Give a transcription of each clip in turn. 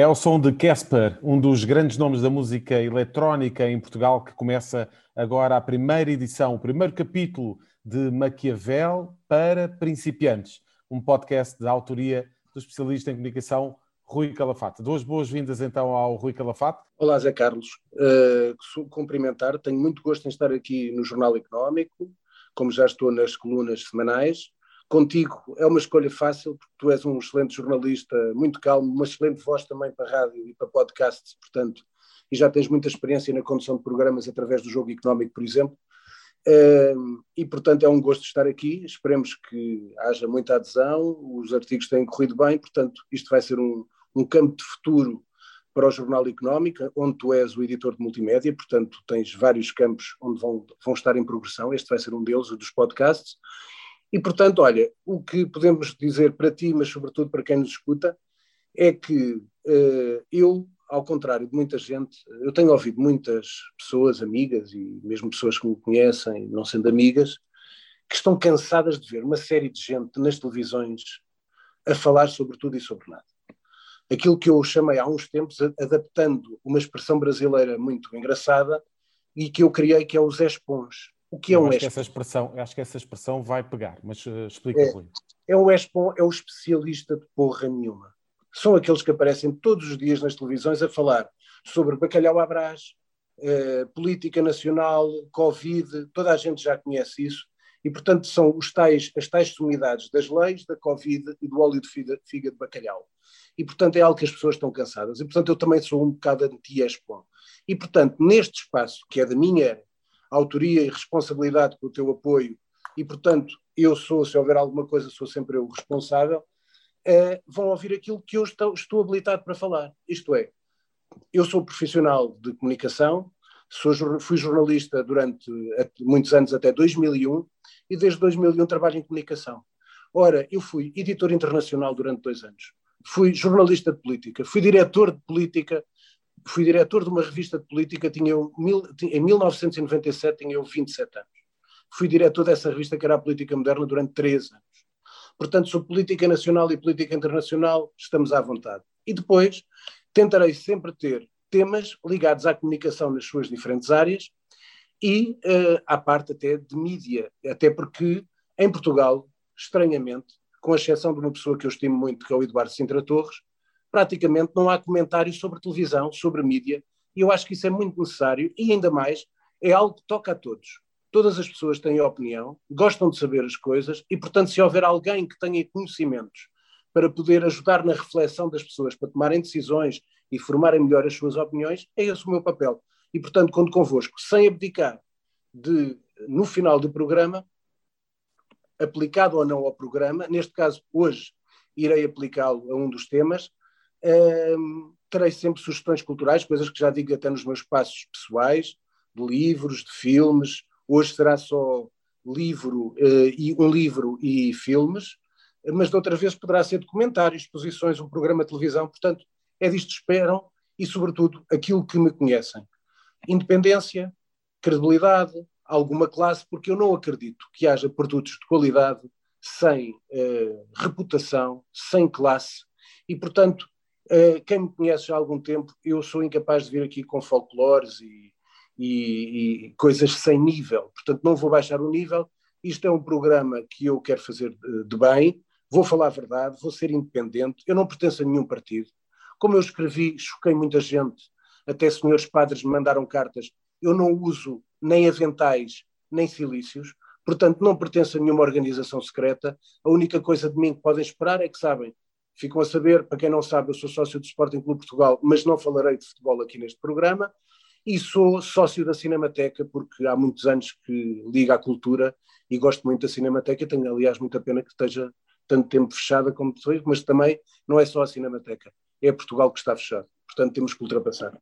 É o som de Casper, um dos grandes nomes da música eletrónica em Portugal, que começa agora a primeira edição, o primeiro capítulo de Maquiavel para principiantes, um podcast de autoria do especialista em comunicação Rui Calafate. Duas boas-vindas então ao Rui Calafate. Olá, Zé Carlos. Uh, cumprimentar, tenho muito gosto em estar aqui no Jornal Económico, como já estou nas colunas semanais contigo é uma escolha fácil, porque tu és um excelente jornalista, muito calmo, uma excelente voz também para rádio e para podcasts, portanto, e já tens muita experiência na condução de programas através do jogo económico, por exemplo. E, portanto, é um gosto estar aqui. Esperemos que haja muita adesão, os artigos têm corrido bem, portanto, isto vai ser um, um campo de futuro para o Jornal Económico, onde tu és o editor de multimédia, portanto, tens vários campos onde vão, vão estar em progressão. Este vai ser um deles, o dos podcasts. E, portanto, olha, o que podemos dizer para ti, mas sobretudo para quem nos escuta, é que uh, eu, ao contrário de muita gente, eu tenho ouvido muitas pessoas, amigas e mesmo pessoas que me conhecem, não sendo amigas, que estão cansadas de ver uma série de gente nas televisões a falar sobre tudo e sobre nada. Aquilo que eu chamei há uns tempos, adaptando uma expressão brasileira muito engraçada e que eu criei, que é o Zé Espons o que é um acho que essa expressão Acho que essa expressão vai pegar, mas uh, explica, é, Rui. É o ESPON, é o especialista de porra nenhuma. São aqueles que aparecem todos os dias nas televisões a falar sobre bacalhau à brás, eh, política nacional, Covid, toda a gente já conhece isso, e portanto são os tais, as tais sumidades das leis, da Covid e do óleo de figa, de bacalhau. E portanto é algo que as pessoas estão cansadas. E portanto eu também sou um bocado anti-ESPON. E portanto, neste espaço, que é da minha autoria e responsabilidade com o teu apoio, e portanto eu sou, se houver alguma coisa, sou sempre eu responsável, eh, vão ouvir aquilo que eu estou, estou habilitado para falar. Isto é, eu sou profissional de comunicação, sou, fui jornalista durante muitos anos, até 2001, e desde 2001 trabalho em comunicação. Ora, eu fui editor internacional durante dois anos, fui jornalista de política, fui diretor de política fui diretor de uma revista de política, tinha eu, em 1997 tinha eu 27 anos. Fui diretor dessa revista que era a Política Moderna durante 13 anos. Portanto, sobre política nacional e política internacional, estamos à vontade. E depois, tentarei sempre ter temas ligados à comunicação nas suas diferentes áreas e uh, à parte até de mídia, até porque em Portugal, estranhamente, com exceção de uma pessoa que eu estimo muito, que é o Eduardo Sintra Torres, praticamente não há comentários sobre televisão, sobre mídia, e eu acho que isso é muito necessário e ainda mais é algo que toca a todos. Todas as pessoas têm opinião, gostam de saber as coisas e, portanto, se houver alguém que tenha conhecimentos para poder ajudar na reflexão das pessoas, para tomarem decisões e formarem melhor as suas opiniões, é esse o meu papel. E, portanto, conto convosco, sem abdicar de, no final do programa, aplicado ou não ao programa, neste caso, hoje, irei aplicá-lo a um dos temas, um, terei sempre sugestões culturais, coisas que já digo até nos meus passos pessoais, de livros, de filmes. Hoje será só livro uh, e um livro e filmes, mas de outras vezes poderá ser documentários, exposições, um programa de televisão. Portanto, é disto que esperam e, sobretudo, aquilo que me conhecem. Independência, credibilidade, alguma classe, porque eu não acredito que haja produtos de qualidade sem uh, reputação, sem classe, e, portanto, Uh, quem me conhece já há algum tempo, eu sou incapaz de vir aqui com folclores e, e, e, coisas sem nível. Portanto, não vou baixar o nível. Isto é um programa que eu quero fazer de, de bem. Vou falar a verdade, vou ser independente. Eu não pertenço a nenhum partido. Como eu escrevi, choquei muita gente. Até senhores padres me mandaram cartas. Eu não uso nem aventais, nem silícios. Portanto, não pertenço a nenhuma organização secreta. A única coisa de mim que podem esperar é que sabem Ficam a saber, para quem não sabe, eu sou sócio do Sporting Clube Portugal, mas não falarei de futebol aqui neste programa. E sou sócio da Cinemateca, porque há muitos anos que liga à cultura e gosto muito da Cinemateca. Tenho, aliás, muita pena que esteja tanto tempo fechada como foi, mas também não é só a Cinemateca, é Portugal que está fechado. Portanto, temos que ultrapassar.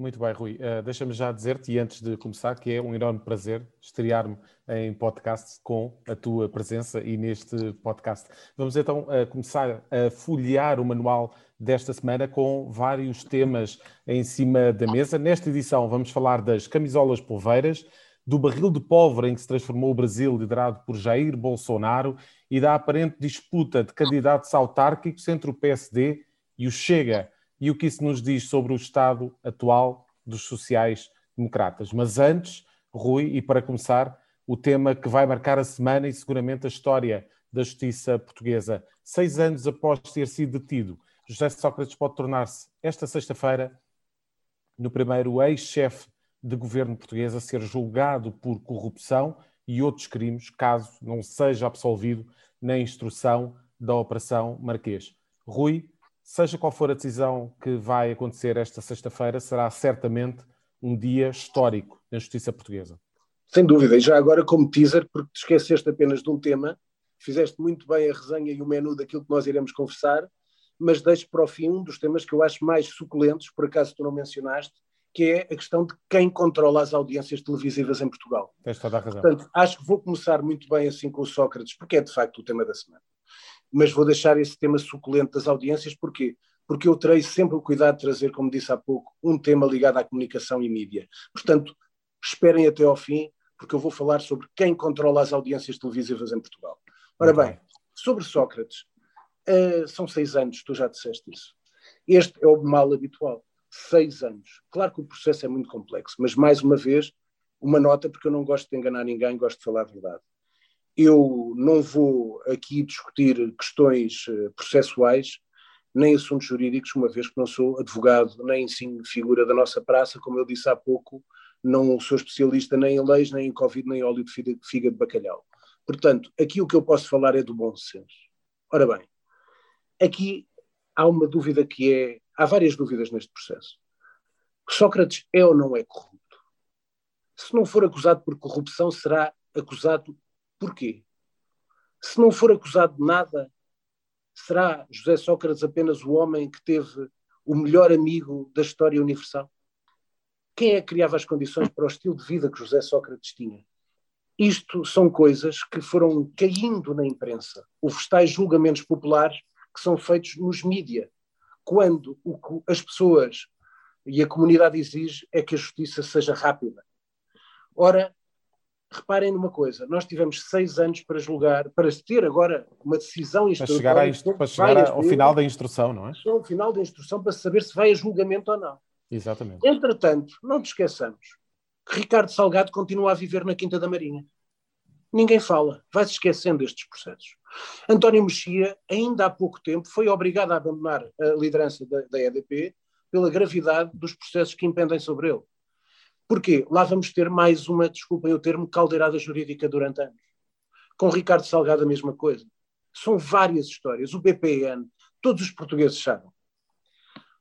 Muito bem, Rui. Uh, Deixa-me já dizer-te, e antes de começar, que é um enorme prazer estrear-me em podcast com a tua presença e neste podcast. Vamos então uh, começar a folhear o manual desta semana com vários temas em cima da mesa. Nesta edição vamos falar das camisolas polveiras, do barril de pólvora em que se transformou o Brasil, liderado por Jair Bolsonaro, e da aparente disputa de candidatos autárquicos entre o PSD e o Chega e o que isso nos diz sobre o estado atual dos sociais-democratas. Mas antes, Rui, e para começar, o tema que vai marcar a semana e seguramente a história da justiça portuguesa. Seis anos após ter sido detido, José Sócrates pode tornar-se, esta sexta-feira, no primeiro ex-chefe de governo português a ser julgado por corrupção e outros crimes, caso não seja absolvido na instrução da Operação Marquês. Rui, seja qual for a decisão que vai acontecer esta sexta-feira, será certamente um dia histórico na justiça portuguesa. Sem dúvida, e já agora como teaser, porque te esqueceste apenas de um tema, fizeste muito bem a resenha e o menu daquilo que nós iremos conversar, mas deixo para o fim um dos temas que eu acho mais suculentos, por acaso tu não mencionaste, que é a questão de quem controla as audiências televisivas em Portugal. Tens toda a razão. Portanto, acho que vou começar muito bem assim com o Sócrates, porque é de facto o tema da semana. Mas vou deixar esse tema suculento das audiências, porquê? Porque eu terei sempre o cuidado de trazer, como disse há pouco, um tema ligado à comunicação e mídia. Portanto, esperem até ao fim, porque eu vou falar sobre quem controla as audiências televisivas em Portugal. Ora bem, sobre Sócrates, uh, são seis anos, tu já disseste isso. Este é o mal habitual. Seis anos. Claro que o processo é muito complexo, mas mais uma vez, uma nota, porque eu não gosto de enganar ninguém, gosto de falar a verdade. Eu não vou aqui discutir questões uh, processuais, nem assuntos jurídicos, uma vez que não sou advogado, nem sim figura da nossa praça, como eu disse há pouco, não sou especialista nem em leis, nem em Covid, nem em óleo de figa de bacalhau. Portanto, aqui o que eu posso falar é do bom senso. Ora bem, aqui há uma dúvida que é. Há várias dúvidas neste processo. Sócrates é ou não é corrupto? Se não for acusado por corrupção, será acusado por quê? Se não for acusado de nada, será José Sócrates apenas o homem que teve o melhor amigo da história universal? Quem é que criava as condições para o estilo de vida que José Sócrates tinha? Isto são coisas que foram caindo na imprensa. Os tais julgamentos populares que são feitos nos mídia, quando o que as pessoas e a comunidade exige é que a justiça seja rápida. Ora, reparem numa coisa, nós tivemos seis anos para julgar, para ter agora uma decisão instrutória. Para chegar, para chegar ao final da instrução, não é? Ao final da instrução para saber se vai a julgamento ou não. Exatamente. Entretanto, não te esqueçamos, Ricardo Salgado continua a viver na Quinta da Marinha. Ninguém fala, vai-se esquecendo destes processos. António Mexia, ainda há pouco tempo, foi obrigado a abandonar a liderança da, da EDP pela gravidade dos processos que impendem sobre ele. Porquê? Lá vamos ter mais uma, desculpem o termo, caldeirada jurídica durante anos. Com Ricardo Salgado a mesma coisa. São várias histórias. O BPN, todos os portugueses sabem.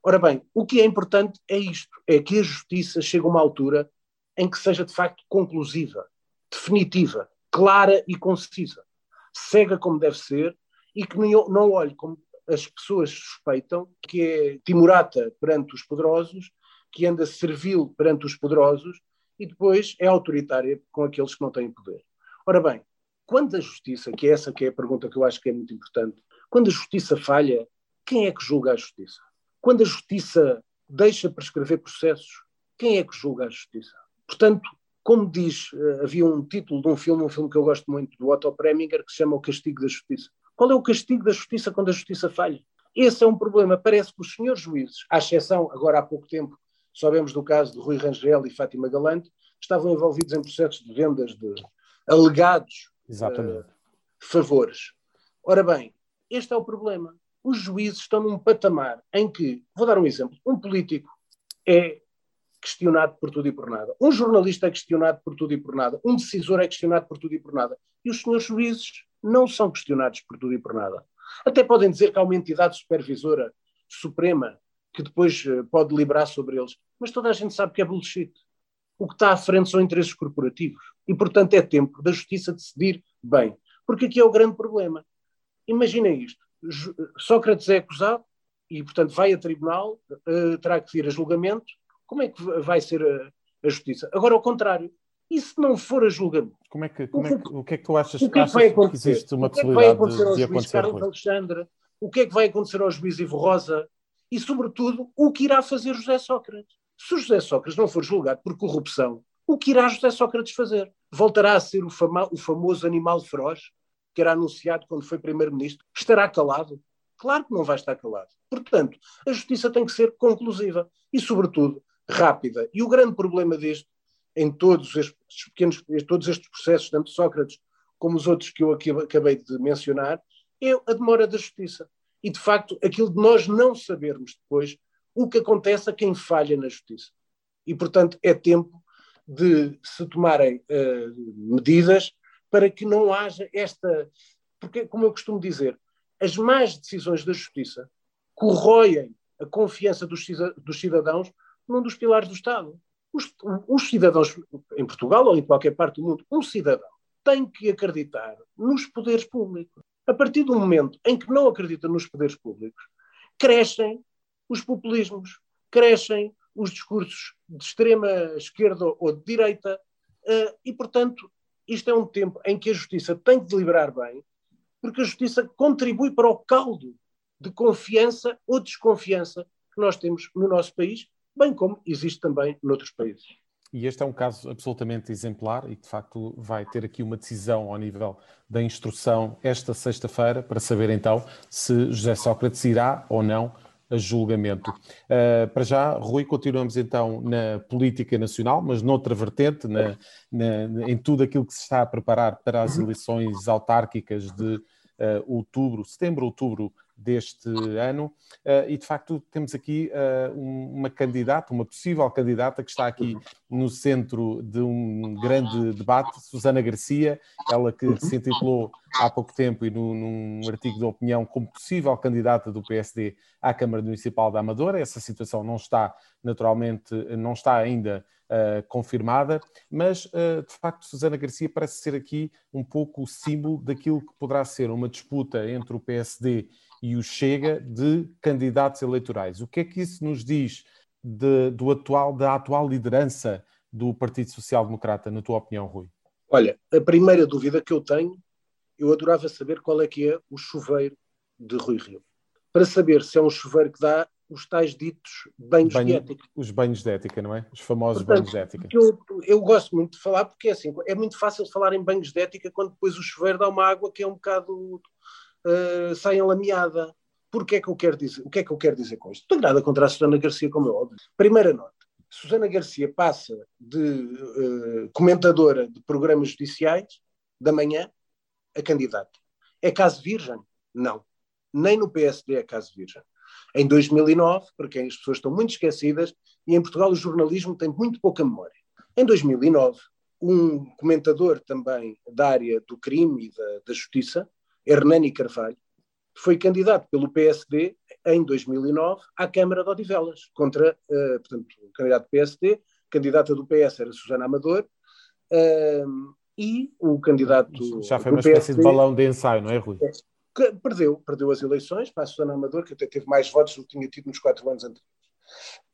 Ora bem, o que é importante é isto: é que a justiça chegue a uma altura em que seja de facto conclusiva, definitiva, clara e concisa, cega como deve ser e que não olhe como as pessoas suspeitam, que é timorata perante os poderosos, que anda servil perante os poderosos e depois é autoritária com aqueles que não têm poder. Ora bem, quando a justiça, que é essa que é a pergunta que eu acho que é muito importante, quando a justiça falha, quem é que julga a justiça? Quando a justiça deixa prescrever processos, quem é que julga a justiça? Portanto, como diz, eh, havia um título de um filme, um filme que eu gosto muito, do Otto Preminger, que se chama O Castigo da Justiça. Qual é o castigo da justiça quando a justiça falha? Esse é um problema. Parece que os senhores juízes, à exceção, agora há pouco tempo, sabemos do caso de Rui Rangel e Fátima Galante, estavam envolvidos em processos de vendas de alegados uh, favores. Ora bem, este é o problema. Os juízes estão num patamar em que, vou dar um exemplo, um político é questionado por tudo e por nada. Um jornalista é questionado por tudo e por nada. Um decisor é questionado por tudo e por nada. E os senhores juízes não são questionados por tudo e por nada. Até podem dizer que há uma entidade supervisora suprema que depois eh, pode deliberar sobre eles. Mas toda a gente sabe que é bullshit. O que está à frente são interesses corporativos. E, portanto, é tempo da justiça decidir bem. Porque aqui é o grande problema. Imaginem isto. Sócrates é acusado e, portanto, vai a tribunal, uh, terá que ir a julgamento como é que vai ser a, a justiça? Agora, ao contrário, e se não for a julgamento? Como é que, como é que, o que é que tu achas, o que, é que, vai acontecer? existe uma o que é que vai acontecer ao juiz Carlos Alexandre? O que é que vai acontecer ao juiz Ivo Rosa? E, sobretudo, o que irá fazer José Sócrates? Se José Sócrates não for julgado por corrupção, o que irá José Sócrates fazer? Voltará a ser o, fama, o famoso animal feroz que era anunciado quando foi primeiro-ministro? Estará calado? Claro que não vai estar calado. Portanto, a justiça tem que ser conclusiva e, sobretudo, rápida. E o grande problema deste, em todos estes pequenos, todos estes processos, tanto Sócrates como os outros que eu acabei de mencionar, é a demora da justiça. E, de facto, aquilo de nós não sabermos depois o que acontece a quem falha na justiça. E, portanto, é tempo de se tomarem uh, medidas para que não haja esta. Porque, como eu costumo dizer, as más decisões da justiça corroem a confiança dos, cidadãos num dos pilares do Estado. Os, os, cidadãos, em Portugal ou em qualquer parte do mundo, um cidadão tem que acreditar nos poderes públicos. A partir do momento em que não acredita nos poderes públicos, crescem os populismos, crescem os discursos de extrema esquerda ou de direita, uh, e, portanto, isto é um tempo em que a justiça tem que deliberar bem, porque a justiça contribui para o caldo de confiança ou desconfiança que nós temos no nosso país, bem como existe também noutros países. E este é um caso absolutamente exemplar e, de facto, vai ter aqui uma decisão ao nível da instrução esta sexta-feira para saber então se José Sócrates irá ou não a julgamento. Uh, para já, Rui, continuamos então na política nacional, mas noutra vertente, na, na, em tudo aquilo que se está a preparar para as eleições autárquicas de uh, outubro, setembro, outubro deste ano. Uh, e de facto temos aqui uh, uma candidata, uma possível candidata que está aqui no centro de um grande debate, Susana Garcia, ela que se intitulou há pouco tempo e no, num artigo de opinião como possível candidata do PSD à Câmara Municipal da Amadora. Essa situação não está, naturalmente, não está ainda uh, confirmada, mas uh, de facto Susana Garcia parece ser aqui um pouco o símbolo daquilo que poderá ser uma disputa entre o PSD e o Chega de candidatos eleitorais. O que é que isso nos diz de, do atual, da atual liderança do Partido Social Democrata, na tua opinião, Rui? Olha, a primeira dúvida que eu tenho, eu adorava saber qual é que é o chuveiro de Rui Rio. Para saber se é um chuveiro que dá os tais ditos banhos Banho, de ética. Os banhos de ética, não é? Os famosos Portanto, banhos de ética. Eu, eu gosto muito de falar porque é assim, é muito fácil falar em banhos de ética quando depois o chuveiro dá uma água que é um bocado uh, sai lameada. Porquê é que eu quero dizer? O que é que eu quero dizer com isto? Não tenho nada contra a Susana Garcia, como é óbvio. Primeira nota. Susana Garcia passa de uh, comentadora de programas judiciais da manhã a candidata. É caso virgem? Não. Nem no PSD é caso virgem. Em 2009, para quem as pessoas estão muito esquecidas, e em Portugal o jornalismo tem muito pouca memória. Em 2009, um comentador também da área do crime e da, da justiça, Hernani Carvalho, foi candidato pelo PSD em 2009 à Câmara de Odivelas, contra, uh, portanto, o candidato do PSD, candidata do PS era Susana Amador, uh, e o candidato. Já foi uma espécie PSD, de balão de ensaio, não é, Rui? Perdeu, perdeu as eleições para a Susana Amador, que até teve mais votos do que tinha tido nos quatro anos anteriores.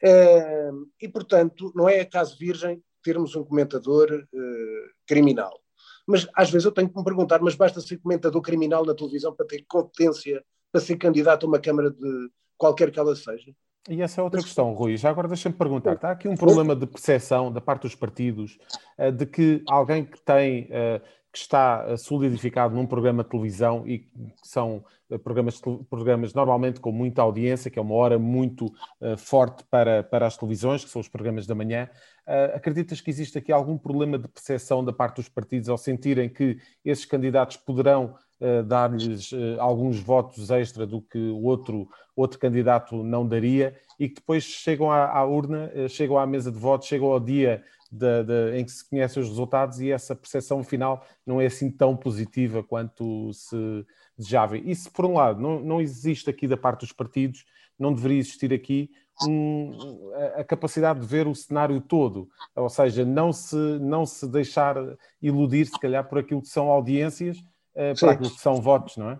Uh, e, portanto, não é acaso virgem termos um comentador uh, criminal. Mas às vezes eu tenho que me perguntar, mas basta ser comentador criminal na televisão para ter competência para ser candidato a uma Câmara de qualquer que ela seja? E essa é outra questão, Rui. Já agora deixa-me perguntar: está aqui um problema de percepção da parte dos partidos eh, de que alguém que tem eh, que está solidificado num programa de televisão e que são eh, programas, programas normalmente com muita audiência, que é uma hora muito uh, forte para, para as televisões, que são os programas da manhã. Uh, acreditas que existe aqui algum problema de percepção da parte dos partidos ao sentirem que esses candidatos poderão uh, dar-lhes alguns votos extra do que o outro, outro candidato não daria e que depois chegam à, à urna, chegam à mesa de votos, chegam ao dia de, de, em que se conhecem os resultados e essa percepção final não é assim tão positiva quanto se desejava. Isso, por um lado, não, não existe aqui da parte dos partidos, não deveria existir aqui um, a, a, capacidade de ver o cenário todo, ou seja, não se, não se deixar iludir, se calhar, por aquilo que são audiências, uh, para aquilo que são votos, não é?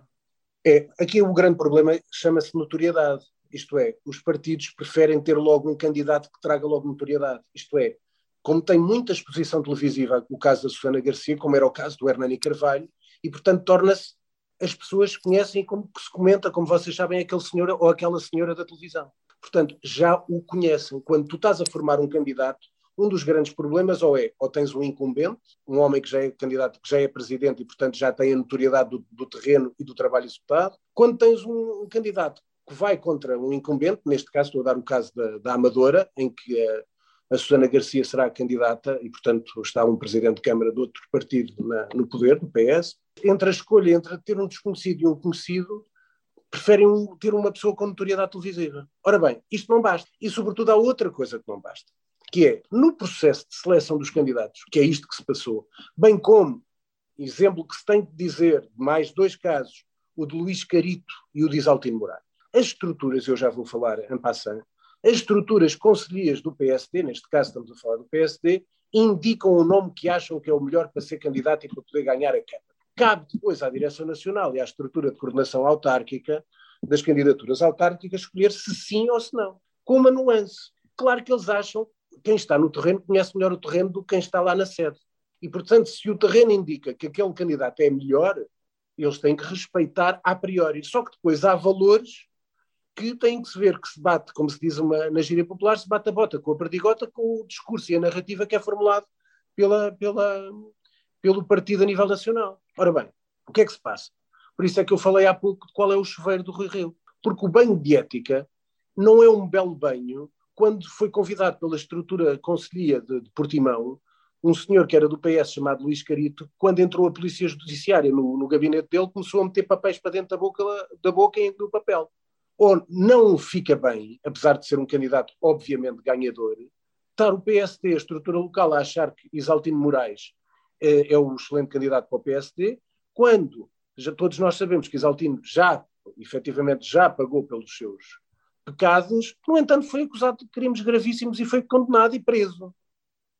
É, aqui o grande problema chama-se notoriedade. Isto é, os partidos preferem ter logo um candidato que traga logo notoriedade. Isto é, como tem muita exposição televisiva, o caso da Susana Garcia, como era o caso do Hernani Carvalho, e portanto torna-se, as pessoas conhecem como que se comenta, como vocês sabem, aquele senhor ou aquela senhora da televisão. Portanto, já o conhecem. Quando tu estás a formar um candidato, um dos grandes problemas ou é, ou tens um incumbente, um homem que já é candidato, que já é presidente e, portanto, já tem a notoriedade do, do terreno e do trabalho executado, quando tens um, um, candidato que vai contra um incumbente, neste caso estou a dar o caso da, da Amadora, em que a, a Susana Garcia será candidata e, portanto, está um presidente de Câmara de outro partido na, no poder, do PS, entre a escolha entre ter um desconhecido e um conhecido, preferem ter uma pessoa com notoriedade televisiva. Ora bem, isto não basta. E, sobretudo, há outra coisa que não basta que é, no processo de seleção dos candidatos, que é isto que se passou, bem como, exemplo que se tem de dizer, mais dois casos, o de Luís Carito e o de Isaltino Moraes, as estruturas, eu já vou falar em passant, as estruturas conselhias do PSD, neste caso estamos a falar do PSD, indicam o nome que acham que é o melhor para ser candidato e para poder ganhar a Câmara. Cabe depois à Direção Nacional e à estrutura de coordenação autárquica das candidaturas autárquicas escolher se sim ou se não, com uma nuance. Claro que eles acham quem está no terreno conhece melhor o terreno do que quem está lá na sede. E, portanto, se o terreno indica que aquele candidato é melhor, eles têm que respeitar a priori. Só que depois há valores que têm que se ver, que se bate, como se diz uma, na gíria popular, se bate a bota com a perdigota, com o discurso e a narrativa que é formulado pela, pela, pelo partido a nível nacional. Ora bem, o que é que se passa? Por isso é que eu falei há pouco de qual é o chuveiro do Rui Rio. Porque o banho de ética não é um belo banho quando foi convidado pela estrutura conselhia de, de Portimão, um senhor que era do PS chamado Luís Carito, quando entrou a polícia judiciária no, no gabinete dele, começou a meter papéis para dentro da boca, da boca e do papel. Ou não fica bem, apesar de ser um candidato obviamente ganhador, estar o PSD, a estrutura local, a achar que Isaltino Moraes é, é o excelente candidato para o PSD, quando já, todos nós sabemos que Isaltino já, efetivamente, já pagou pelos seus pecados, no entanto foi acusado de crimes gravíssimos e foi condenado e preso.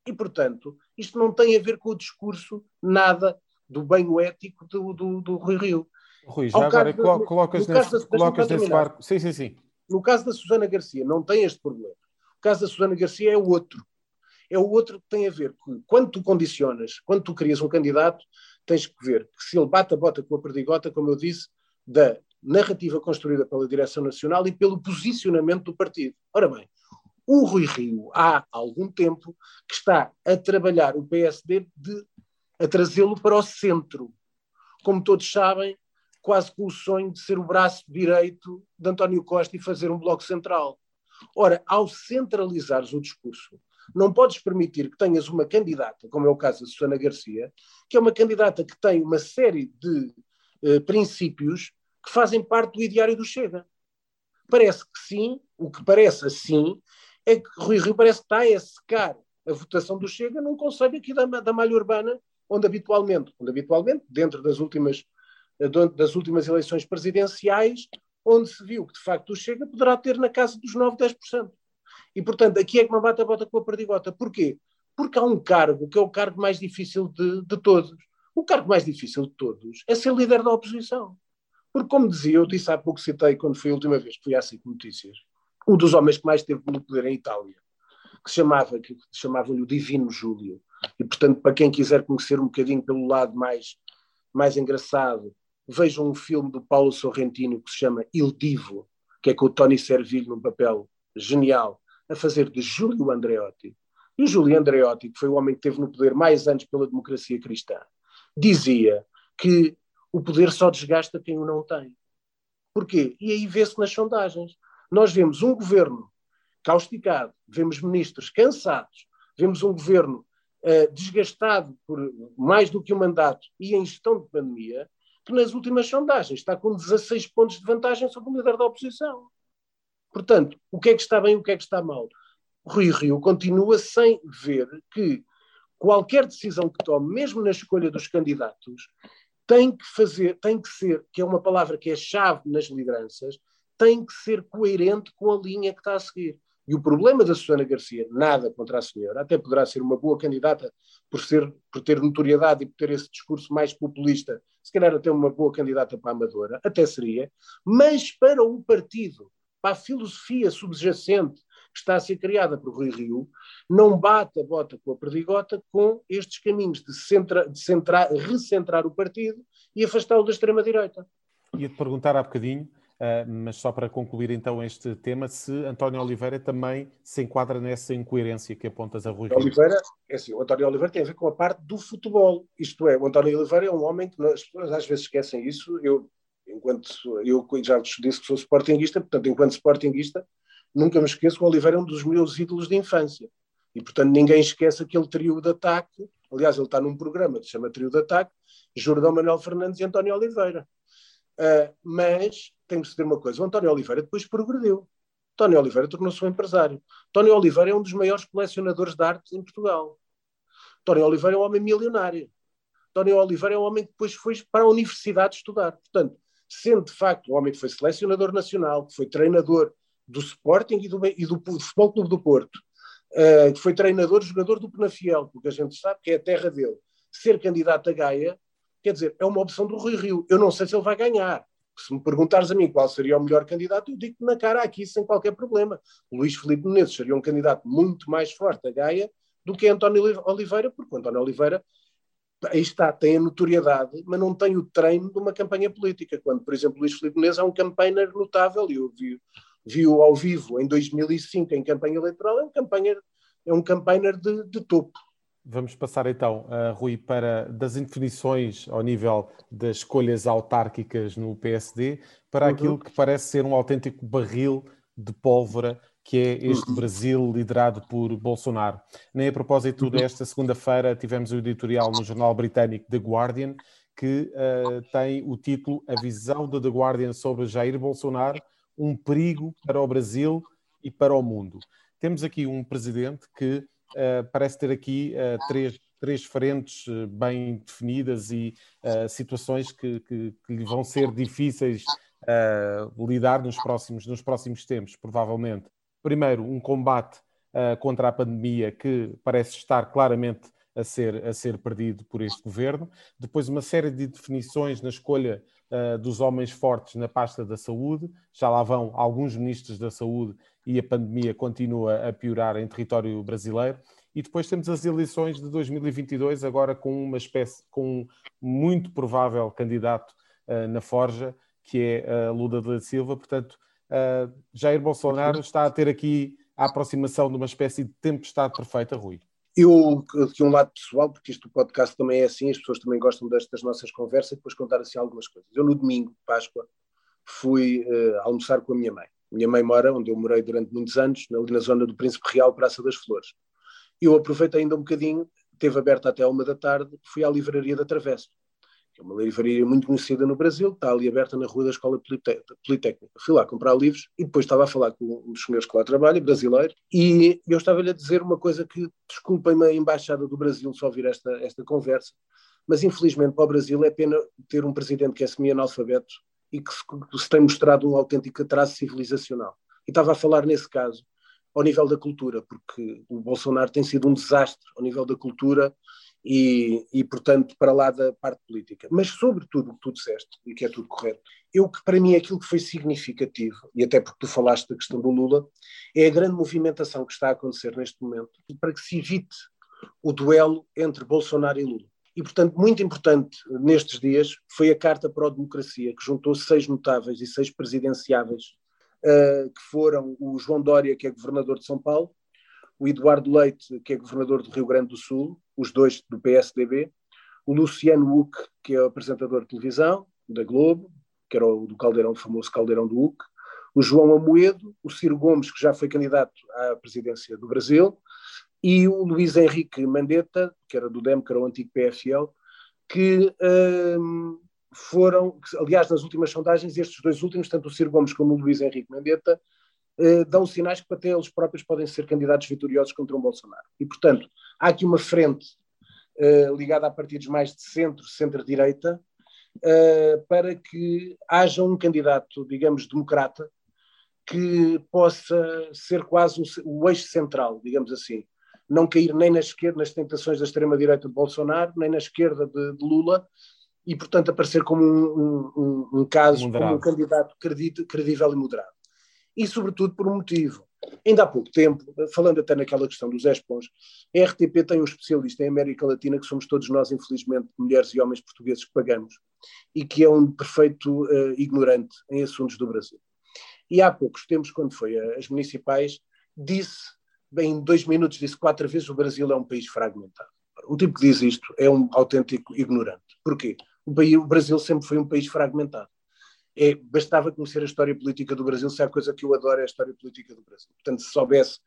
E, portanto, isto não tem a ver com o discurso nada do banho ético do, do, do Rui Rio. Rui, já agora de, colocas, nesse, da, colocas nesse barco. Sim, sim, sim. No caso da Susana Garcia, não tem este problema. O caso da Susana Garcia é o outro. É o outro que tem a ver com quando tu condicionas, quando tu crias um candidato, tens que ver que se ele bate a bota com a perdigota, como eu disse, da narrativa construída pela direção nacional e pelo posicionamento do partido. Ora bem, o Rui Rio há algum tempo que está a trabalhar o PSD de, a trazê-lo para o centro. Como todos sabem, quase com o sonho de ser o braço direito de António Costa e fazer um bloco central. Ora, ao centralizares o discurso, não podes permitir que tenhas uma candidata, como é o caso da Susana Garcia, que é uma candidata que tem uma série de eh, princípios que fazem parte do ideário do Chega. Parece que sim, o que parece assim é que Rui Rio parece que está a secar a votação do Chega num conselho aqui da, da malha urbana, onde habitualmente, onde habitualmente, dentro das últimas, das últimas eleições presidenciais, onde se viu que de facto o Chega poderá ter na casa dos 9, 10%. E portanto, aqui é que não bate a bota com a perdigota. Porquê? Porque há um cargo que é o cargo mais difícil de, de todos. O cargo mais difícil de todos é ser líder da oposição. Porque, como dizia, eu disse há pouco, citei quando foi a última vez que fui à SIC Notícias, um dos homens que mais teve no poder em Itália, que chamava, que chamavam-lhe o Divino Júlio. E, portanto, para quem quiser conhecer um bocadinho pelo lado mais, mais engraçado, vejam um filme do Paulo Sorrentino que se chama Il Divo, que é com o Tony Servilho num papel genial, a fazer de Júlio Andreotti. E o Júlio Andreotti, que foi o homem que teve no poder mais anos pela democracia cristã, dizia que o poder só desgasta quem o não tem. Porquê? E aí vê-se nas sondagens. Nós vemos um governo causticado, vemos ministros cansados, vemos um governo uh, desgastado por mais do que um mandato e em gestão de pandemia, que nas últimas sondagens está com 16 pontos de vantagem sobre o líder da oposição. Portanto, o que é que está bem e o que é que está mal? Rui Rio continua sem ver que qualquer decisão que tome, mesmo na escolha dos candidatos, tem que fazer, tem que ser, que é uma palavra que é chave nas lideranças, tem que ser coerente com a linha que está a seguir. E o problema da Susana Garcia, nada contra a senhora, até poderá ser uma boa candidata por, ser, por ter notoriedade e por ter esse discurso mais populista, se calhar até uma boa candidata para a Amadora, até seria, mas para o partido, para a filosofia subjacente que está a ser criada por Rui Rio, não bate a bota com a perdigota com estes caminhos de, centra, de centrar, recentrar o partido e afastá-lo da extrema-direita. Ia-te perguntar há bocadinho, Uh, mas só para concluir então este tema, se António Oliveira também se enquadra nessa incoerência que apontas a Rui. Oliveira, é assim, o António Oliveira tem a ver com a parte do futebol, isto é, o António Oliveira é um homem que as pessoas às vezes esquecem isso, eu, enquanto, eu já vos disse que sou sportinguista, portanto, enquanto sportinguista, nunca me esqueço que o Oliveira é um dos meus ídolos de infância, e portanto ninguém esquece aquele trio de ataque, aliás, ele está num programa que se chama Trio de Ataque, Jordão Manuel Fernandes e António Oliveira. Uh, mas tem que dizer uma coisa: o António Oliveira depois progrediu. António Oliveira tornou-se um empresário. António Oliveira é um dos maiores colecionadores de artes em Portugal. António Oliveira é um homem milionário. António Oliveira é um homem que depois foi para a universidade estudar. Portanto, sendo de facto um homem que foi selecionador nacional, que foi treinador do Sporting e do, e do, do Futebol Clube do Porto, uh, que foi treinador, jogador do Penafiel, porque a gente sabe que é a terra dele, ser candidato a Gaia, quer dizer, é uma opção do Rui Rio. Eu não sei se ele vai ganhar, se me perguntares a mim qual seria o melhor candidato, eu digo na cara aqui sem qualquer problema. Luís Filipe Menezes seria um candidato muito mais forte a Gaia do que António Oliveira, porque António Oliveira aí está, tem a notoriedade, mas não tem o treino de uma campanha política. Quando, por exemplo, Luís Filipe Menezes é um campaigner notável, e eu vi, vi-o ao vivo em 2005 em campanha eleitoral, é um campaigner, é um campaigner de, de topo. Vamos passar então, Rui, para das indefinições ao nível das escolhas autárquicas no PSD, para uhum. aquilo que parece ser um autêntico barril de pólvora que é este uhum. Brasil liderado por Bolsonaro. Nem a propósito uhum. desta segunda-feira tivemos o editorial no jornal britânico The Guardian, que uh, tem o título A visão do The Guardian sobre Jair Bolsonaro, um perigo para o Brasil e para o mundo. Temos aqui um presidente que parece ter aqui uh, três, três frentes uh, bem definidas e situações que, que, que, lhe vão ser difíceis lidar nos próximos, nos próximos tempos, provavelmente. Primeiro, um combate contra a pandemia que parece estar claramente a ser, a ser perdido por este governo. Depois, uma série de definições na escolha uh, dos homens fortes na pasta da saúde. Já lá vão alguns ministros da saúde e a pandemia continua a piorar em território brasileiro. E depois temos as eleições de 2022, agora com uma espécie, com um muito provável candidato uh, na Forja, que é uh, Lula da Silva. Portanto, uh, Jair Bolsonaro está a ter aqui a aproximação de uma espécie de tempestade perfeita, Rui. Eu, de um lado pessoal, porque isto o podcast também é assim, as pessoas também gostam destas nossas conversas e depois contar assim algumas coisas. Eu, no domingo, Páscoa, fui uh, almoçar com a minha mãe. Minha mãe mora onde eu morei durante muitos anos, ali na zona do Príncipe Real, Praça das Flores. Eu aproveitei ainda um bocadinho, teve aberta até uma da tarde, fui à Livraria da Travessa, que é uma livraria muito conhecida no Brasil, está ali aberta na rua da Escola Politécnica. Fui lá comprar livros e depois estava a falar com um dos senhores que lá trabalha, brasileiro, e eu estava-lhe a dizer uma coisa que, desculpem-me a Embaixada do Brasil só ouvir esta, esta conversa, mas infelizmente para o Brasil é pena ter um presidente que é semi-analfabeto e que se, se tem mostrado um autêntico atraso civilizacional. E estava a falar nesse caso ao nível da cultura, porque o Bolsonaro tem sido um desastre ao nível da cultura e, e, portanto, para lá da parte política. Mas, sobretudo, o que tu disseste, e que é tudo correto, eu que para mim aquilo que foi significativo, e até porque tu falaste da questão do Lula, é a grande movimentação que está a acontecer neste momento para que se evite o duelo entre Bolsonaro e Lula. E, portanto, muito importante nestes dias foi a Carta para a Democracia, que juntou seis notáveis e seis presidenciáveis, uh, que foram o João Dória, que é governador de São Paulo, o Eduardo Leite, que é governador do Rio Grande do Sul, os dois do PSDB, o Luciano Huck, que é o apresentador de televisão da Globo, que era o do Caldeirão, o famoso Caldeirão do Huck, o João Amoedo, o Ciro Gomes, que já foi candidato à presidência do Brasil, e o Luís Henrique Mandetta, que era do DEM, que era o antigo PFL, que um, foram, aliás, nas últimas sondagens, estes dois últimos, tanto o Ciro Gomes como o Luís Henrique Mandetta, uh, dão sinais que até eles próprios podem ser candidatos vitoriosos contra o Bolsonaro. E, portanto, há aqui uma frente uh, ligada a partidos mais de centro, centro-direita, uh, para que haja um candidato, digamos, democrata, que possa ser quase o eixo central, digamos assim não cair nem na esquerda, nas tentações da extrema-direita de Bolsonaro, nem na esquerda de, de Lula, e, portanto, aparecer como um, um, um caso, moderado. como um candidato credível e moderado. E, sobretudo, por um motivo. Ainda há pouco tempo, falando até naquela questão dos ESPONs, a RTP tem um especialista em América Latina, que somos todos nós, infelizmente, mulheres e homens portugueses que pagamos, e que é um perfeito uh, ignorante em assuntos do Brasil. E há poucos tempos, quando foi as municipais, disse, em dois minutos, disse quatro vezes: o Brasil é um país fragmentado. Um tipo que diz isto é um autêntico ignorante. Porquê? O, país, o Brasil sempre foi um país fragmentado. É, bastava conhecer a história política do Brasil, se há coisa que eu adoro é a história política do Brasil. Portanto, se soubesse,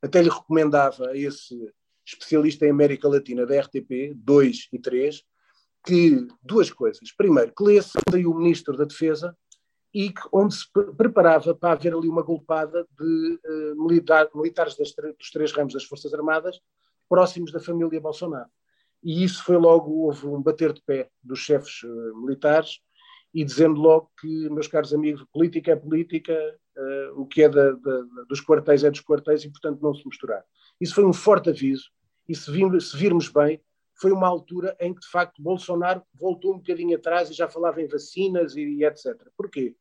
até lhe recomendava a esse especialista em América Latina da RTP, 2 e 3, que duas coisas. Primeiro, que lesse o Ministro da Defesa e onde se preparava para haver ali uma golpada de uh, militar, militares das, dos três ramos das Forças Armadas próximos da família Bolsonaro. E isso foi logo, houve um bater de pé dos chefes uh, militares e dizendo logo que, meus caros amigos, política é política, uh, o que é da, da, dos quartéis é dos quartéis e, portanto, não se misturar. Isso foi um forte aviso e, se, se virmos bem, foi uma altura em que, de facto, Bolsonaro voltou um bocadinho atrás e já falava em vacinas e, e etc. Porquê?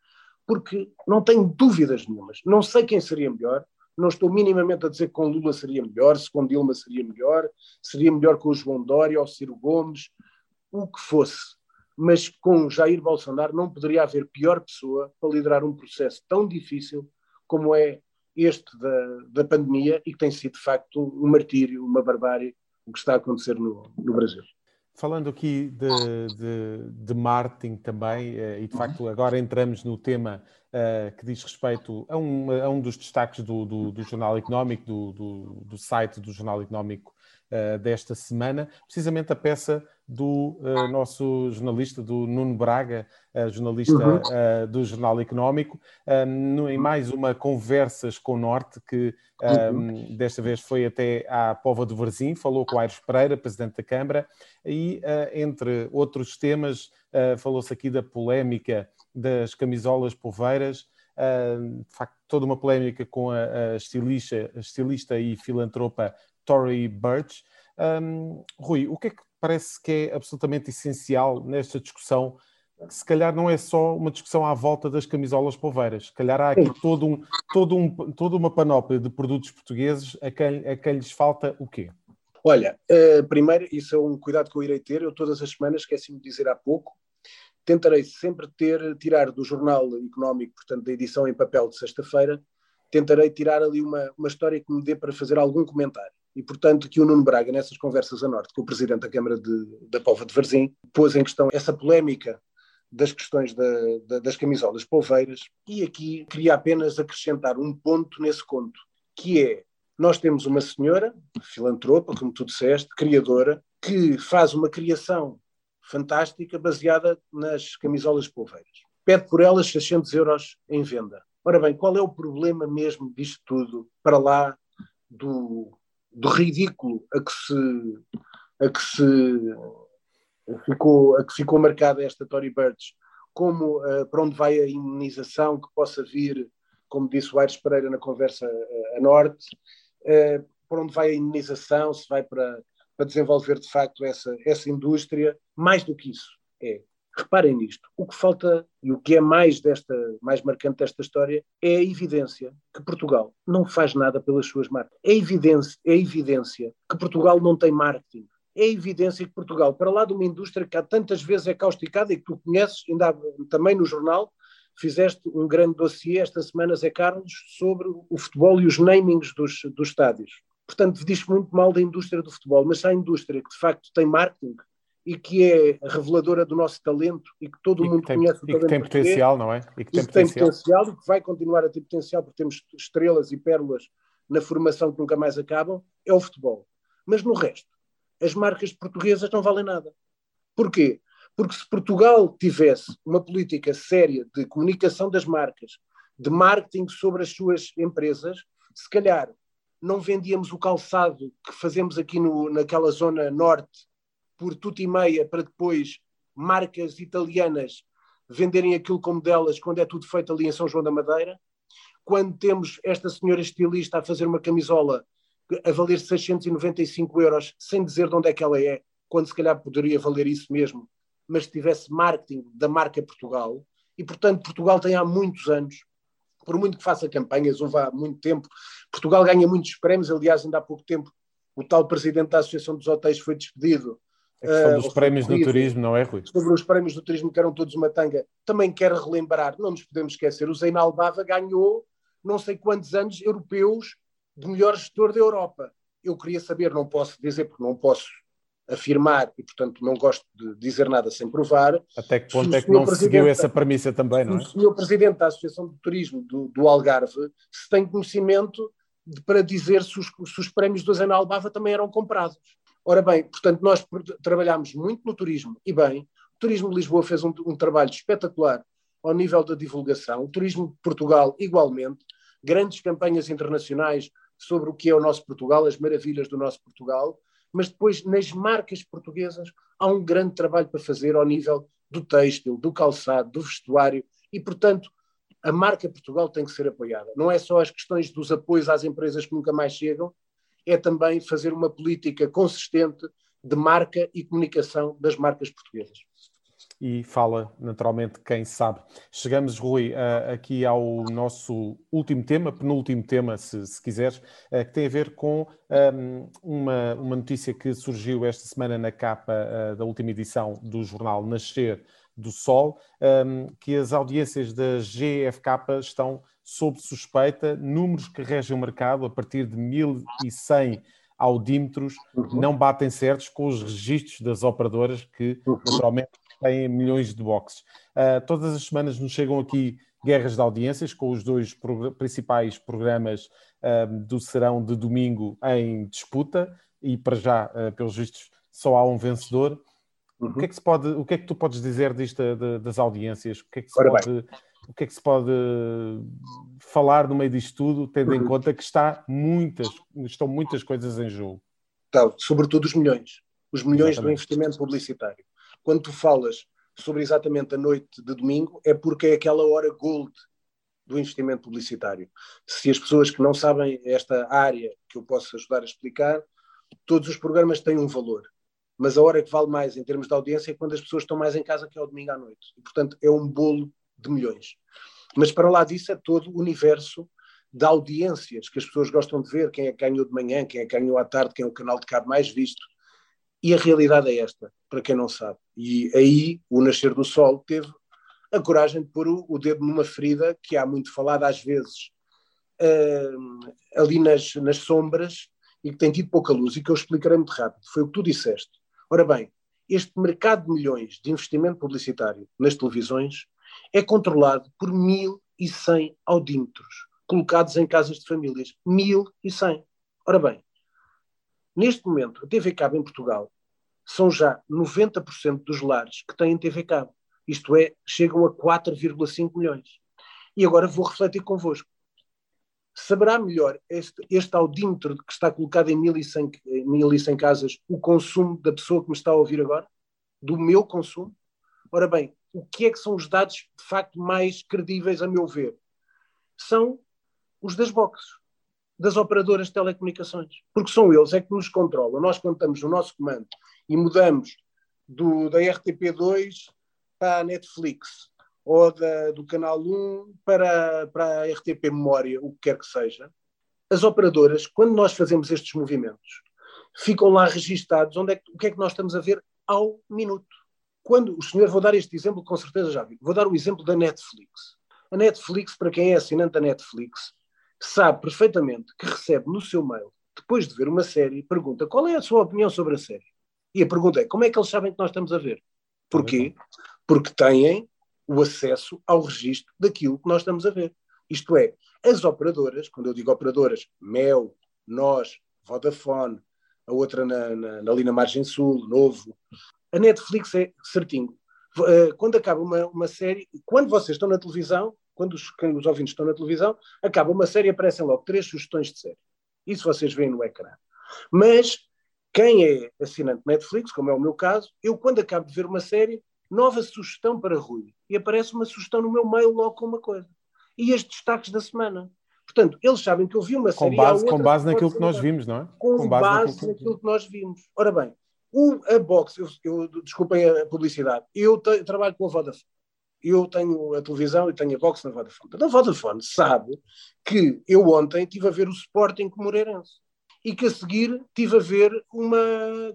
Porque não tenho dúvidas nenhumas. Não sei quem seria melhor, não estou minimamente a dizer que com Lula seria melhor, se com Dilma seria melhor, seria melhor com o João Dória ou Ciro Gomes, o que fosse mas com Jair Bolsonaro não poderia haver pior pessoa para liderar um processo tão difícil como é este da, da pandemia e que tem sido de facto um martírio, uma barbárie, o que está a acontecer no, no Brasil. Falando aqui de, de, de, marketing também, eh, e de facto agora entramos no tema uh, que diz respeito a um, a um dos destaques do, do, do Jornal Económico, do, do, site do Jornal Económico uh, desta semana, precisamente a peça do uh, nosso jornalista, do Nuno Braga, uh, jornalista uhum. uh, do Jornal Económico, em mais uma Conversas com o Norte, que um, uhum. desta vez foi até à Pova do Varzim, falou com o Aires Pereira, presidente da Câmara, e entre outros temas, falou-se aqui da polémica das camisolas poveiras, de facto, toda uma polémica com a, a estilista, estilista e filantropa Tory Burch. Um, Rui, o que é que parece que é absolutamente essencial nesta discussão, que se calhar não é só uma discussão à volta das camisolas poveiras, se calhar há aqui todo um, todo um, toda uma panóplia de produtos portugueses a quem, a quem lhes falta o quê? Olha, uh, primeiro, isso é um cuidado que eu irei ter, eu todas as semanas, esqueci-me de dizer há pouco, tentarei sempre ter, tirar do jornal económico, portanto da edição em papel de sexta-feira, tentarei tirar ali uma, uma história que me dê para fazer algum comentário. E, portanto, que o Nuno Braga, nessas conversas a norte com o Presidente da Câmara de, da Pova de Varzim, pôs em questão essa polémica das questões da, da, das camisolas polveiras e aqui queria apenas acrescentar um ponto nesse conto, que é, nós temos uma senhora, filantropa, como tu disseste, criadora, que faz uma criação fantástica baseada nas camisolas polveiras. Pede por elas 600 euros em venda. Ora bem, qual é o problema mesmo disto tudo, para lá do do ridículo a que se, a que se ficou, a que ficou marcada esta Tory Burch, como uh, para onde vai a imunização que possa vir, como disse o Aires Pereira na conversa uh, a norte, uh, para onde vai a imunização, se vai para, para desenvolver de facto essa, essa indústria, mais do que isso, é Reparem nisto, o que falta e o que é mais desta, mais marcante desta história é a evidência que Portugal não faz nada pelas suas marcas. É evidência, é evidência que Portugal não tem marketing. É evidência que Portugal, para lá de uma indústria que há tantas vezes é causticada e que tu conheces, ainda há, também no jornal, fizeste um grande dossiê esta semana, Zé Carlos, sobre o futebol e os namings dos, dos estádios. Portanto, diz muito mal da indústria do futebol, mas se a indústria que de facto tem marketing, e que é reveladora do nosso talento e que todo e mundo tem, conhece. E que tem potencial, não é? E que tem, potencial. tem potencial e que vai continuar a ter potencial porque temos estrelas e pérolas na formação que nunca mais acabam, é o futebol. Mas no resto, as marcas portuguesas não valem nada. Porquê? Porque se Portugal tivesse uma política séria de comunicação das marcas, de marketing sobre as suas empresas, se calhar não vendíamos o calçado que fazemos aqui no, naquela zona norte por tudo e meia para depois marcas italianas venderem aquilo como delas quando é tudo feito ali em São João da Madeira. Quando temos esta senhora estilista a fazer uma camisola a valer 695 euros, sem dizer de onde é que ela é, quando se calhar poderia valer isso mesmo, mas se tivesse marketing da marca Portugal, e portanto Portugal tem há muitos anos por muito que faça campanhas, houve há muito tempo. Portugal ganha muitos prémios, aliás, ainda há pouco tempo o tal presidente da Associação dos Hotéis foi despedido. A questão dos prémios do turismo, não é, Rui? Sobre os prémios do turismo, que eram todos uma tanga. Também quero relembrar, não nos podemos esquecer, o Zeinal Bava ganhou não sei quantos anos europeus de melhor gestor da Europa. Eu queria saber, não posso dizer porque não posso afirmar e, portanto, não gosto de dizer nada sem provar. Até que ponto é que não seguiu essa premissa também, não é? O senhor Presidente da Associação de Turismo do, do Algarve se tem conhecimento de, para dizer se os, se os prémios do Zena Albava também eram comprados. Ora bem, portanto, nós trabalhámos muito no turismo e bem, o Turismo de Lisboa fez um, um trabalho espetacular ao nível da divulgação, o Turismo de Portugal igualmente, grandes campanhas internacionais sobre o que é o nosso Portugal, as maravilhas do nosso Portugal, mas depois nas marcas portuguesas há um grande trabalho para fazer ao nível do têxtil, do calçado, do vestuário e, portanto, a marca Portugal tem que ser apoiada. Não é só as questões dos apoios às empresas que nunca mais chegam, é também fazer uma política consistente de marca e comunicação das marcas portuguesas e fala naturalmente quem sabe. Chegamos, Rui, aqui ao nosso último tema, penúltimo tema, se, se quiseres, que tem a ver com uma, uma notícia que surgiu esta semana na capa da última edição do jornal Nascer do Sol, que as audiências da GFK estão sob suspeita, números que regem o mercado a partir de 1100 audímetros uhum. não batem certos com os registros das operadoras que uhum. naturalmente têm milhões de boxes. Uh, todas as semanas nos chegam aqui guerras de audiências com os dois principais programas uh, do Serão de domingo em disputa e para já, uh, pelos vistos, só há um vencedor. Uhum. O, que é que se pode, o que é que tu podes dizer disto de, das audiências? O que é que se Ora pode... Bem o que é que se pode falar no meio disto tudo, tendo em uhum. conta que está muitas, estão muitas coisas em jogo? Então, sobretudo os milhões. Os milhões exatamente. do investimento publicitário. Quando tu falas sobre exatamente a noite de domingo, é porque é aquela hora gold do investimento publicitário. Se as pessoas que não sabem esta área que eu posso ajudar a explicar, todos os programas têm um valor. Mas a hora que vale mais em termos de audiência é quando as pessoas estão mais em casa, que é o domingo à noite. E, portanto, é um bolo de milhões. Mas para lá disso é todo o universo de audiências que as pessoas gostam de ver, quem é que ganhou de manhã, quem é que ganhou à tarde, quem é o canal de cabo mais visto. E a realidade é esta, para quem não sabe. E aí o Nascer do Sol teve a coragem de pôr o, o dedo numa ferida que há muito falado às vezes uh, ali nas, nas sombras e que tem tido pouca luz e que eu explicarei muito rápido. Foi o que tu disseste. Ora bem, este mercado de milhões de investimento publicitário nas televisões é controlado por 1.100 audímetros colocados em casas de famílias. 1.100. Ora bem, neste momento, a TV Cabo em Portugal são já 90% dos lares que têm TV Cabo. Isto é, chegam a 4,5 milhões. E agora vou refletir convosco. Saberá melhor este, este audímetro que está colocado em 1.100, 1.100 casas o consumo da pessoa que me está a ouvir agora? Do meu consumo? Ora bem, o que é que são os dados de facto mais credíveis, a meu ver? São os das boxes, das operadoras de telecomunicações, porque são eles é que nos controlam. Nós, estamos no nosso comando e mudamos do, da RTP2 para a Netflix ou da, do Canal 1 para, para a RTP Memória, o que quer que seja, as operadoras, quando nós fazemos estes movimentos, ficam lá registados onde é, o que é que nós estamos a ver ao minuto quando o senhor, vou dar este exemplo, com certeza já vi, vou dar o exemplo da Netflix. A Netflix, para quem é assinante da Netflix, sabe perfeitamente que recebe no seu mail, depois de ver uma série, pergunta qual é a sua opinião sobre a série. E a pergunta é como é que eles sabem que nós estamos a ver? Porquê? Porque têm o acesso ao registro daquilo que nós estamos a ver. Isto é, as operadoras, quando eu digo operadoras, Mel, Nós, Vodafone, a outra na, na, ali na Margem Sul, Novo, a Netflix é certinho. Eh, quando acaba uma, uma série, quando vocês estão na televisão, quando os, quando os ouvintes estão na televisão, acaba uma série aparecem logo três sugestões de série. Isso vocês veem no ecrã. Mas quem é assinante Netflix, como é o meu caso, eu quando acabo de ver uma série, nova sugestão para Rui. E aparece uma sugestão no meu mail logo com uma coisa. E as destaques da semana. Portanto, eles sabem que eu vi uma série. Com base, com base naquilo que nós vimos, não é? Com, com base, base naquilo, naquilo que nós vimos. Ora bem, o, a box, eu, eu, desculpem a publicidade, eu te, trabalho com a Vodafone. eu tenho a televisão e tenho a box na Vodafone. A Vodafone sabe que eu ontem estive a ver o Sporting com o Moreirense e que a seguir estive a ver uma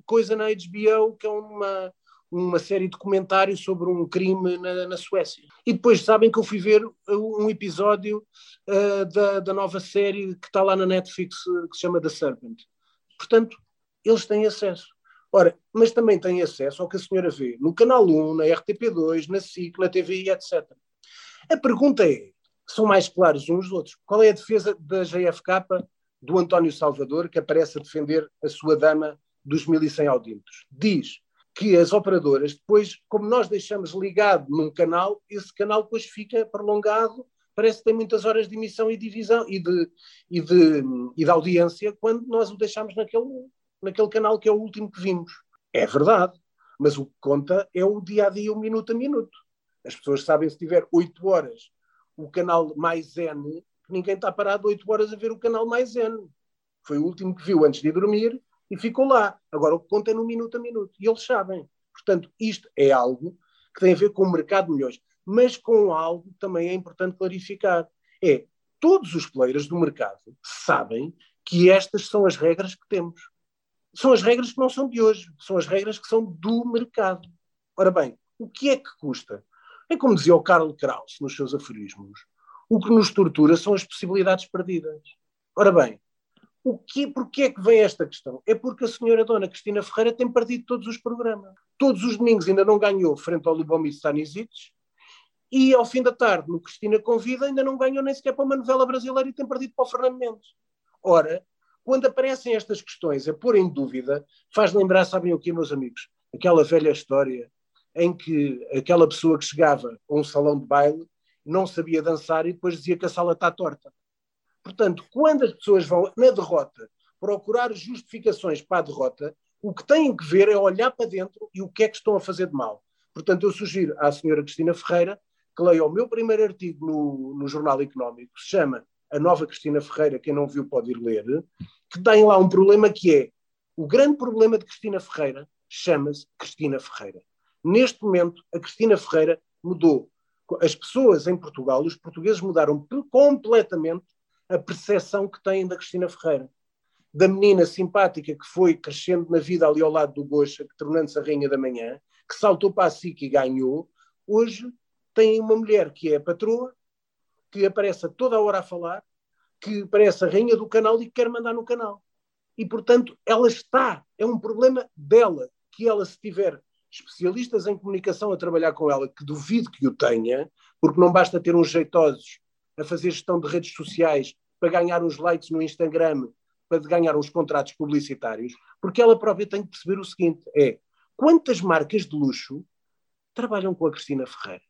coisa na HBO que é uma, uma série de comentários sobre um crime na, na Suécia. E depois sabem que eu fui ver um episódio uh, da, da nova série que está lá na Netflix que se chama The Serpent. Portanto, eles têm acesso. Ora, mas também têm acesso ao que a senhora vê no Canal 1, na RTP2, na SIC, na TVI, etc. A pergunta é, são mais claros uns dos outros, qual é a defesa da GFK do António Salvador, que aparece a defender a sua dama dos 1100 audímetros? Diz que as operadoras, depois, como nós deixamos ligado num canal, esse canal depois fica prolongado, parece que tem muitas horas de emissão e divisão e de, e de, e de audiência quando nós o deixamos naquele naquele canal que é o último que vimos. É verdade, mas o que conta é o dia a dia, o minuto a minuto. As pessoas sabem se tiver 8 horas o canal mais N, ninguém está parado 8 horas a ver o canal mais N. Foi o último que viu antes de dormir e ficou lá. Agora o que conta é no minuto a minuto. E eles sabem. Portanto, isto é algo que tem a ver com o mercado de milhões. Mas com algo também é importante clarificar. É, todos os players do mercado sabem que estas são as regras que temos são as regras que não são de hoje, são as regras que são do mercado. Ora bem, o que é que custa? É como dizia o Karl Kraus nos seus aforismos: o que nos tortura são as possibilidades perdidas. Ora bem, o que, porquê é que vem esta questão? É porque a senhora Dona Cristina Ferreira tem perdido todos os programas. Todos os domingos ainda não ganhou frente ao Lubomir Stanisic e ao fim da tarde, no Cristina Convida, ainda não ganhou nem sequer para uma novela brasileira e tem perdido para o Fernando Mendes. Ora, quando aparecem estas questões a pôr em dúvida, faz lembrar, sabem o que, meus amigos? Aquela velha história em que aquela pessoa que chegava a um salão de baile não sabia dançar e depois dizia que a sala está torta. Portanto, quando as pessoas vão na derrota procurar justificações para a derrota, o que têm que ver é olhar para dentro e o que é que estão a fazer de mal. Portanto, eu sugiro à senhora Cristina Ferreira que leia o meu primeiro artigo no, no Jornal Económico, que se chama A Nova Cristina Ferreira, quem não viu pode ir ler, que tem lá um problema que é o grande problema de Cristina Ferreira chama-se Cristina Ferreira. Neste momento, a Cristina Ferreira mudou. As pessoas em Portugal, os portugueses mudaram completamente a percepção que têm da Cristina Ferreira. Da menina simpática que foi crescendo na vida ali ao lado do Gocha, que tornando-se a rainha da manhã, que saltou para a SIC e ganhou, hoje tem uma mulher que é patroa, que aparece a toda a hora a falar, que parece a rainha do canal e que quer mandar no canal. E, portanto, ela está. É um problema dela. Que ela, se tiver especialistas em comunicação a trabalhar com ela, que duvido que o tenha, porque não basta ter uns jeitosos a fazer gestão de redes sociais para ganhar uns likes no Instagram, para ganhar uns contratos publicitários, porque ela própria tem que perceber o seguinte: é quantas marcas de luxo trabalham com a Cristina Ferreira?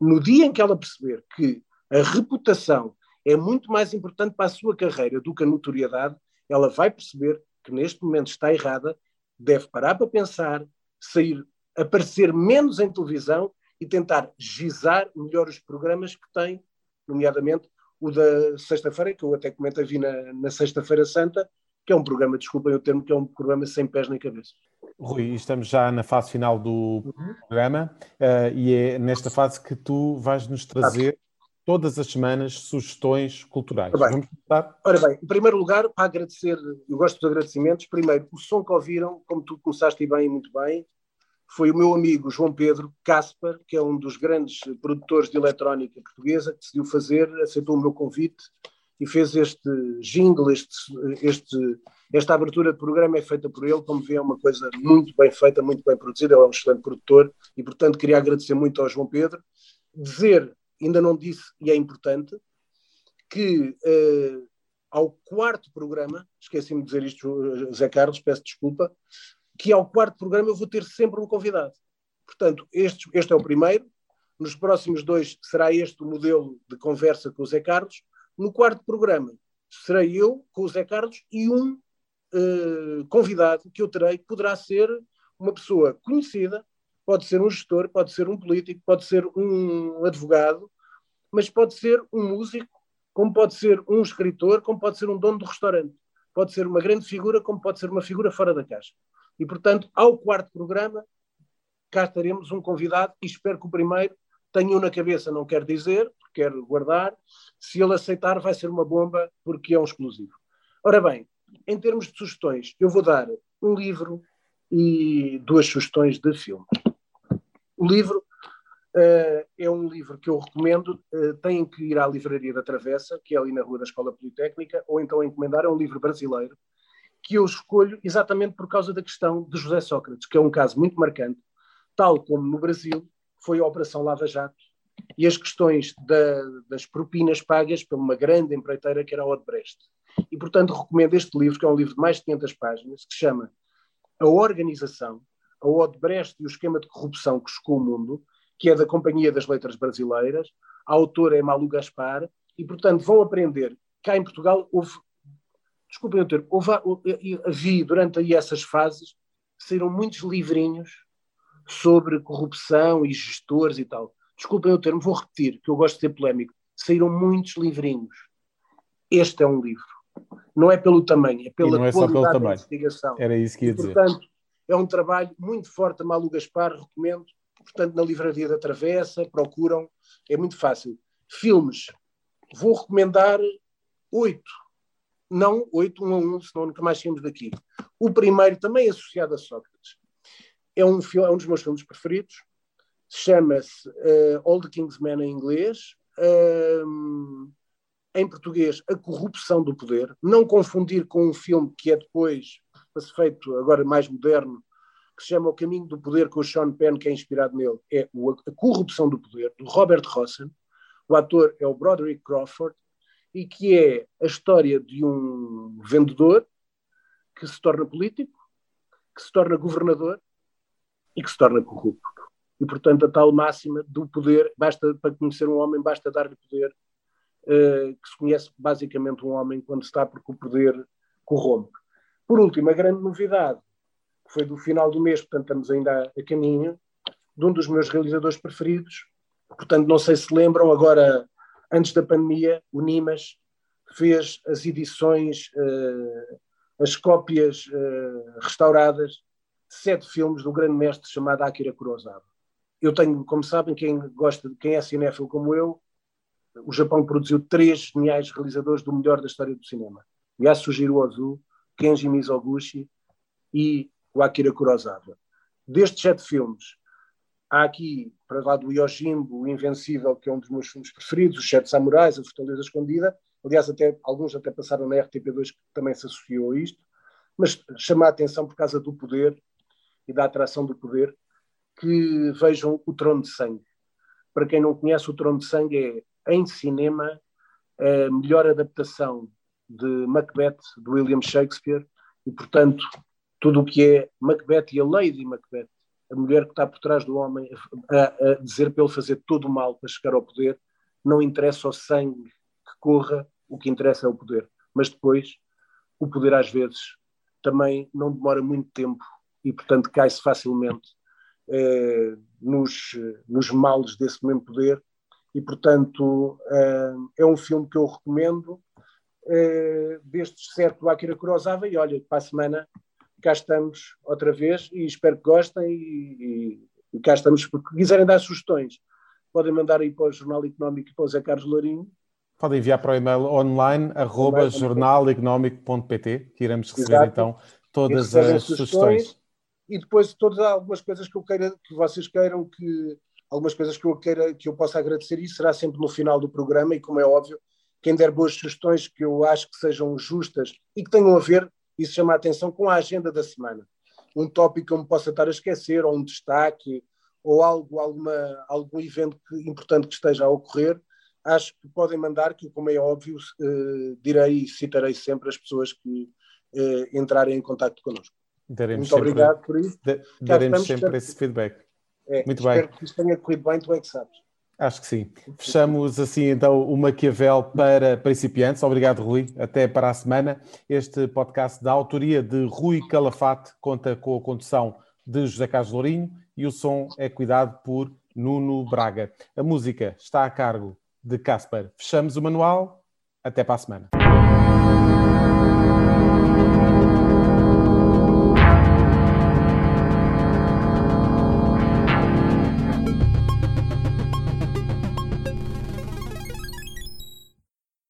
No dia em que ela perceber que a reputação é muito mais importante para a sua carreira do que a notoriedade, ela vai perceber que neste momento está errada, deve parar para pensar, sair, aparecer menos em televisão e tentar gizar melhor os programas que tem, nomeadamente o da sexta-feira, que eu até comento vi na, na Sexta-feira Santa, que é um programa, desculpem o termo, que é um programa sem pés nem cabeça. Rui, estamos já na fase final do uhum. programa uh, e é nesta fase que tu vais nos trazer todas as semanas sugestões culturais. Ora bem, Ora bem, em primeiro lugar, para agradecer, eu gosto dos agradecimentos. Primeiro, o som que ouviram, como tu começaste bem e muito bem, foi o meu amigo João Pedro Caspar, que é um dos grandes produtores de eletrónica portuguesa, que decidiu fazer, aceitou o meu convite e fez este jingle, este, este, esta abertura de programa é feita por ele, como vê, é uma coisa muito bem feita, muito bem produzida, ele é um excelente produtor e, portanto, queria agradecer muito ao João Pedro. Dizer ainda não disse, e é importante, que uh, ao quarto programa, esqueci-me de dizer isto, Zé Carlos, peço desculpa, que ao quarto programa eu vou ter sempre um convidado. Portanto, este, este é o primeiro. Nos próximos dois será este o modelo de conversa com o Zé Carlos. No quarto programa serei eu com o Zé Carlos e um uh, convidado que eu terei, poderá ser uma pessoa conhecida, pode ser um gestor, pode ser um político, pode ser um advogado, mas pode ser um músico, como pode ser um escritor, como pode ser um dono de restaurante. Pode ser uma grande figura, como pode ser uma figura fora da caixa. E, portanto, ao quarto programa, cá estaremos um convidado e espero que o primeiro Tenho na cabeça, não quer dizer, quero guardar. Se ele aceitar, vai ser uma bomba, porque é um explosivo. Ora bem, em termos de sugestões, eu vou dar um livro e duas sugestões de filme. O livro uh, é um livro que eu recomendo. Uh, têm que ir à Livraria da Travessa, que é ali na Rua da Escola Politécnica, ou então encomendar. É um livro brasileiro que eu escolho exatamente por causa da questão de José Sócrates, que é um caso muito marcante, tal como no Brasil foi a Operação Lava Jato e as questões da, das propinas pagas por uma grande empreiteira que era a Odebrecht. E, portanto, recomendo este livro, que é um livro de mais de 500 páginas, que se chama A Organização, a Odebrecht e o Esquema de Corrupção que chocou o mundo, que é da Companhia das Letras Brasileiras. A autora é Malu Gaspar. E, portanto, vão aprender. Cá em Portugal houve, desculpem o termo, houve, havia durante aí essas fases, saíram muitos livrinhos sobre corrupção e gestores e tal. Desculpem o termo, vou repetir, que eu gosto de ser polémico. Saíram muitos livrinhos. Este é um livro. Não é pelo tamanho, é pela não é qualidade só pelo da investigação. Era isso que ia dizer. portanto, é um trabalho muito forte Malu Gaspar, recomendo. Portanto, na Livraria da Travessa, procuram, é muito fácil. Filmes, vou recomendar oito. Não oito, um a um, senão nunca mais saímos daqui. O primeiro, também associado a Sócrates, é um, é um dos meus filmes preferidos. Chama-se uh, All the King's Men em inglês. Um, em português, A Corrupção do Poder. Não confundir com um filme que é depois feito agora mais moderno, que se chama O Caminho do Poder, com o Sean Penn, que é inspirado nele, é A Corrupção do Poder, do Robert Rossen. O ator é o Broderick Crawford, e que é a história de um vendedor que se torna político, que se torna governador e que se torna corrupto. E, portanto, a tal máxima do poder, basta para conhecer um homem, basta dar-lhe poder, uh, que se conhece basicamente um homem quando está porque o poder corrompe. Por último, a grande novidade, que foi do final do mês, portanto estamos ainda a, caminho, de um dos meus realizadores preferidos, portanto não sei se lembram, agora, antes da pandemia, o Nimas fez as edições, uh, as cópias uh, restauradas de sete filmes do grande mestre chamado Akira Kurosawa. Eu tenho, como sabem, quem gosta, quem é cinéfilo como eu, o Japão produziu três geniais realizadores do melhor da história do cinema. Yasujiro Ozu, Kenji Mizoguchi e o Akira Kurosawa. Destes sete filmes, há aqui, para lá do Yojimbo, o Invencível, que é um dos meus filmes preferidos, Os Sete Samurais, A Fortaleza Escondida, aliás, até, alguns até passaram na RTP2 que também se associou a isto, mas chama a atenção por causa do poder e da atração do poder, que vejam o Trono de Sangue. Para quem não conhece, o Trono de Sangue é, em cinema, a melhor adaptação de Macbeth, de William Shakespeare, e, portanto, tudo o que é Macbeth e a Lady Macbeth, a mulher que está por trás do homem, a, a dizer para ele fazer todo o mal para chegar ao poder, não interessa o sangue que corra, o que interessa é o poder. Mas depois, o poder às vezes também não demora muito tempo e, portanto, cai-se facilmente eh, nos, nos males desse mesmo poder. E, portanto, eh, é um filme que eu recomendo uh, destes sete do Akira Kurosawa e olha, para a semana cá estamos outra vez e espero que gostem e, e, e cá estamos, porque quiserem dar sugestões, podem mandar aí para o Jornal Económico e para o Zé Carlos Lourinho. Podem enviar para o e-mail online, arroba jornaleconómico.pt, que iremos receber Exato. então todas as sugestões. sugestões. E depois todas algumas coisas que eu queira, que vocês queiram, que algumas coisas que eu queira, que eu possa agradecer, e será sempre no final do programa, e como é óbvio, quem der boas sugestões que eu acho que sejam justas e que tenham a ver, isso chama a atenção, com a agenda da semana. Um tópico que eu me possa estar a esquecer, ou um destaque, ou algo, alguma, algum evento importante que esteja a ocorrer, acho que podem mandar, que como é óbvio, eh, direi e citarei sempre as pessoas que eh, entrarem em contato connosco. Daremos Muito sempre, obrigado por isso. Daremos sempre esse feedback. É, Muito espero bem. Espero que isto tenha corrido bem, tu é que sabes. Acho que sim. Fechamos assim então o Maquiavel para principiantes. Obrigado, Rui. Até para a semana. Este podcast da autoria de Rui Calafate conta com a condução de José Carlos Lourinho e o som é cuidado por Nuno Braga. A música está a cargo de Casper. Fechamos o manual. Até para a semana.